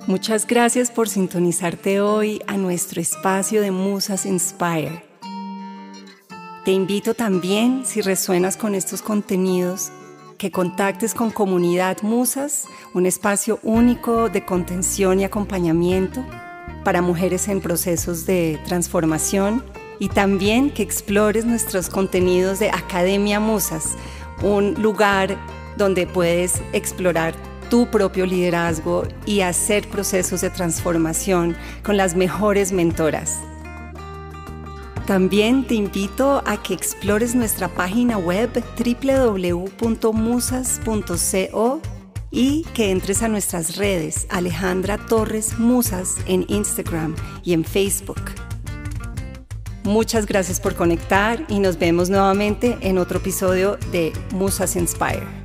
Muchas gracias por sintonizarte hoy a nuestro espacio de Musas Inspire. Te invito también, si resuenas con estos contenidos, que contactes con Comunidad Musas, un espacio único de contención y acompañamiento para mujeres en procesos de transformación y también que explores nuestros contenidos de Academia Musas, un lugar donde puedes explorar tu propio liderazgo y hacer procesos de transformación con las mejores mentoras. También te invito a que explores nuestra página web www.musas.co y que entres a nuestras redes Alejandra Torres Musas en Instagram y en Facebook. Muchas gracias por conectar y nos vemos nuevamente en otro episodio de Musas Inspire.